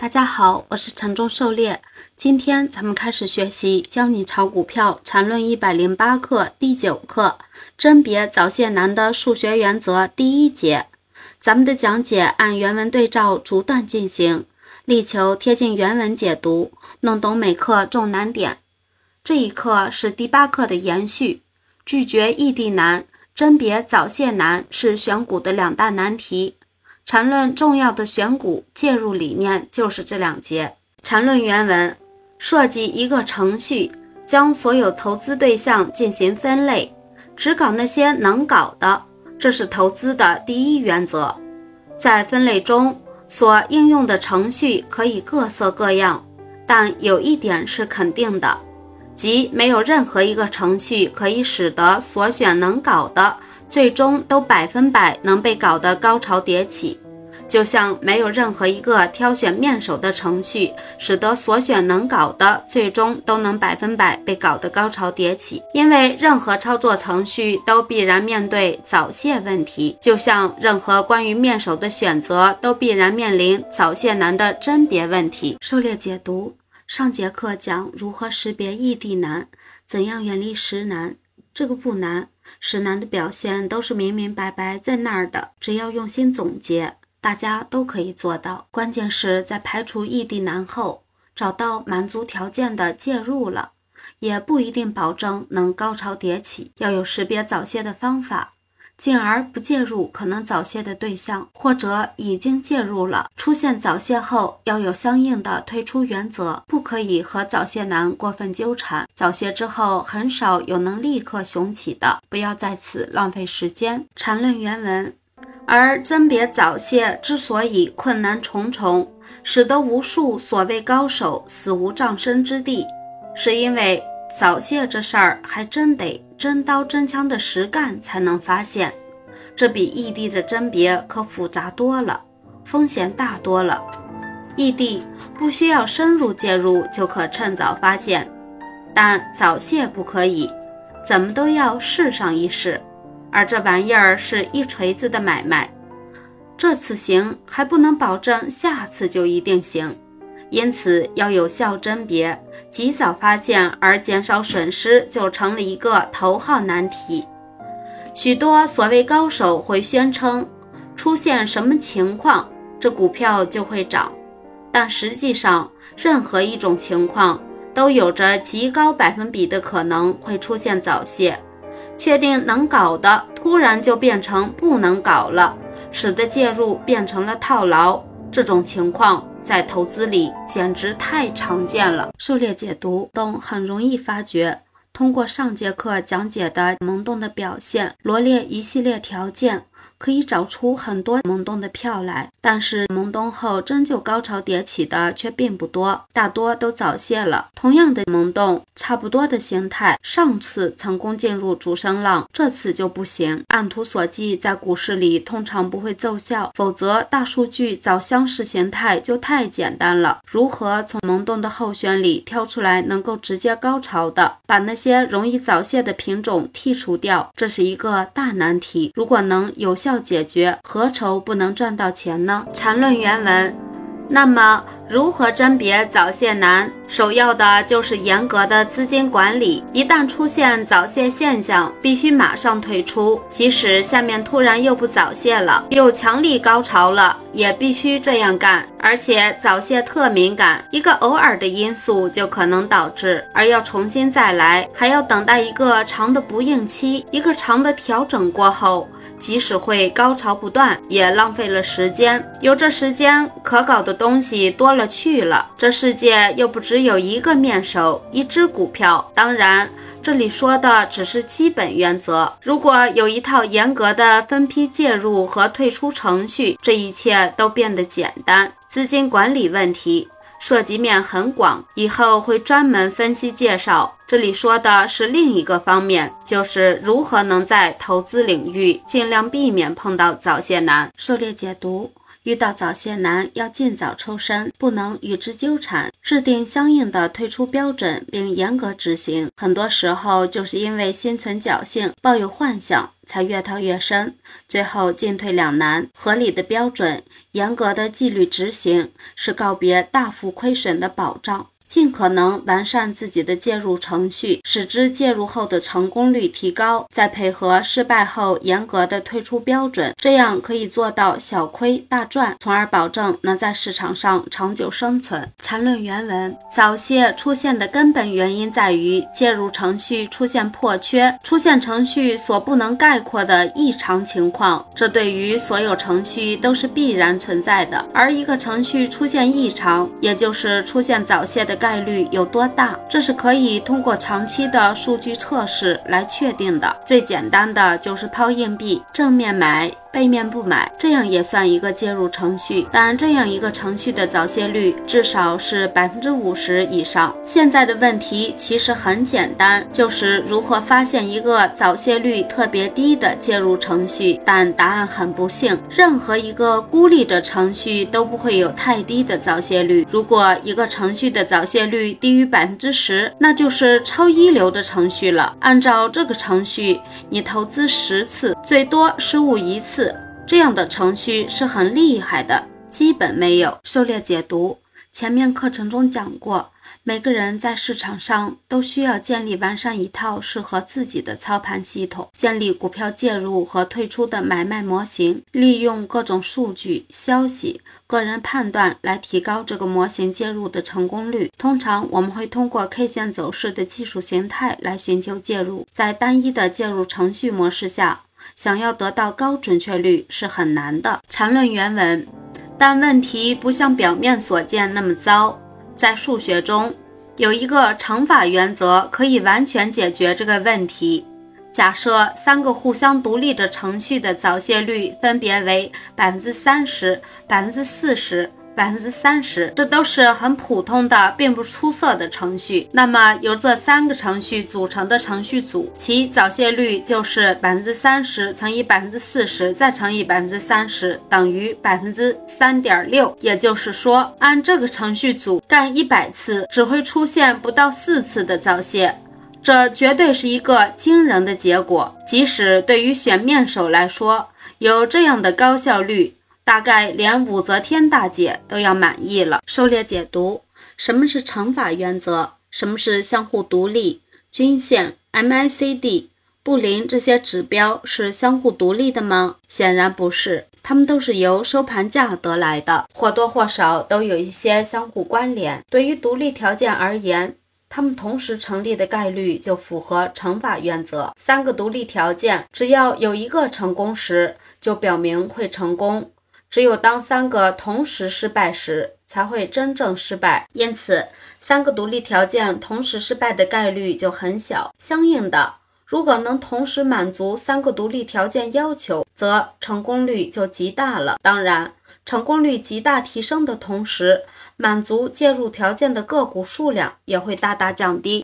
大家好，我是城中狩猎。今天咱们开始学习《教你炒股票缠论一百零八课》第九课“甄别早泄难的数学原则”第一节。咱们的讲解按原文对照逐段进行，力求贴近原文解读，弄懂每课重难点。这一课是第八课的延续，拒绝异地难、甄别早泄难是选股的两大难题。缠论重要的选股介入理念就是这两节。缠论原文设计一个程序，将所有投资对象进行分类，只搞那些能搞的，这是投资的第一原则。在分类中所应用的程序可以各色各样，但有一点是肯定的，即没有任何一个程序可以使得所选能搞的最终都百分百能被搞得高潮迭起。就像没有任何一个挑选面首的程序，使得所选能搞的最终都能百分百被搞得高潮迭起，因为任何操作程序都必然面对早泄问题。就像任何关于面首的选择都必然面临早泄难的甄别问题。狩猎解读上节课讲如何识别异地男，怎样远离实男，这个不难，实男的表现都是明明白白在那儿的，只要用心总结。大家都可以做到，关键是在排除异地难后，找到满足条件的介入了，也不一定保证能高潮迭起。要有识别早泄的方法，进而不介入可能早泄的对象，或者已经介入了，出现早泄后要有相应的退出原则，不可以和早泄男过分纠缠。早泄之后很少有能立刻雄起的，不要在此浪费时间。缠论原文。而甄别早泄之所以困难重重，使得无数所谓高手死无葬身之地，是因为早泄这事儿还真得真刀真枪的实干才能发现，这比异地的甄别可复杂多了，风险大多了。异地不需要深入介入就可趁早发现，但早泄不可以，怎么都要试上一试。而这玩意儿是一锤子的买卖，这次行还不能保证下次就一定行，因此要有效甄别，及早发现而减少损失，就成了一个头号难题。许多所谓高手会宣称，出现什么情况，这股票就会涨，但实际上，任何一种情况都有着极高百分比的可能会出现早泄。确定能搞的，突然就变成不能搞了，使得介入变成了套牢。这种情况在投资里简直太常见了。狩猎解读等很容易发觉，通过上节课讲解的萌动的表现，罗列一系列条件。可以找出很多萌动的票来，但是萌动后真就高潮迭起的却并不多，大多都早泄了。同样的萌动，差不多的形态，上次成功进入主升浪，这次就不行。按图索骥在股市里通常不会奏效，否则大数据找相似形态就太简单了。如何从萌动的候选里挑出来能够直接高潮的，把那些容易早泄的品种剔除掉，这是一个大难题。如果能有有效。解决，何愁不能赚到钱呢？缠论原文，那么。如何甄别早泄难？首要的就是严格的资金管理。一旦出现早泄现象，必须马上退出。即使下面突然又不早泄了，又强力高潮了，也必须这样干。而且早泄特敏感，一个偶尔的因素就可能导致，而要重新再来，还要等待一个长的不应期，一个长的调整过后，即使会高潮不断，也浪费了时间。有这时间，可搞的东西多了。去了，这世界又不只有一个面首，一只股票。当然，这里说的只是基本原则。如果有一套严格的分批介入和退出程序，这一切都变得简单。资金管理问题涉及面很广，以后会专门分析介绍。这里说的是另一个方面，就是如何能在投资领域尽量避免碰到早泄难。狩猎解读。遇到早泄男，要尽早抽身，不能与之纠缠，制定相应的退出标准，并严格执行。很多时候，就是因为心存侥幸，抱有幻想，才越套越深，最后进退两难。合理的标准，严格的纪律执行，是告别大幅亏损的保障。尽可能完善自己的介入程序，使之介入后的成功率提高，再配合失败后严格的退出标准，这样可以做到小亏大赚，从而保证能在市场上长久生存。缠论原文：早泄出现的根本原因在于介入程序出现破缺，出现程序所不能概括的异常情况，这对于所有程序都是必然存在的。而一个程序出现异常，也就是出现早泄的。概率有多大？这是可以通过长期的数据测试来确定的。最简单的就是抛硬币，正面买。背面不买，这样也算一个介入程序，但这样一个程序的早泄率至少是百分之五十以上。现在的问题其实很简单，就是如何发现一个早泄率特别低的介入程序。但答案很不幸，任何一个孤立的程序都不会有太低的早泄率。如果一个程序的早泄率低于百分之十，那就是超一流的程序了。按照这个程序，你投资十次，最多失误一次。这样的程序是很厉害的，基本没有。狩猎解读前面课程中讲过，每个人在市场上都需要建立完善一套适合自己的操盘系统，建立股票介入和退出的买卖模型，利用各种数据、消息、个人判断来提高这个模型介入的成功率。通常我们会通过 K 线走势的技术形态来寻求介入，在单一的介入程序模式下。想要得到高准确率是很难的。缠论原文，但问题不像表面所见那么糟。在数学中，有一个乘法原则可以完全解决这个问题。假设三个互相独立的程序的早泄率分别为百分之三十、百分之四十。百分之三十，这都是很普通的，并不出色的程序。那么由这三个程序组成的程序组，其早泄率就是百分之三十乘以百分之四十，再乘以百分之三十，等于百分之三点六。也就是说，按这个程序组干一百次，只会出现不到四次的早泄，这绝对是一个惊人的结果。即使对于选面手来说，有这样的高效率。大概连武则天大姐都要满意了。狩猎解读：什么是乘法原则？什么是相互独立？均线、MACD、布林这些指标是相互独立的吗？显然不是，它们都是由收盘价得来的，或多或少都有一些相互关联。对于独立条件而言，它们同时成立的概率就符合乘法原则。三个独立条件，只要有一个成功时，就表明会成功。只有当三个同时失败时，才会真正失败。因此，三个独立条件同时失败的概率就很小。相应的，如果能同时满足三个独立条件要求，则成功率就极大了。当然，成功率极大提升的同时，满足介入条件的个股数量也会大大降低。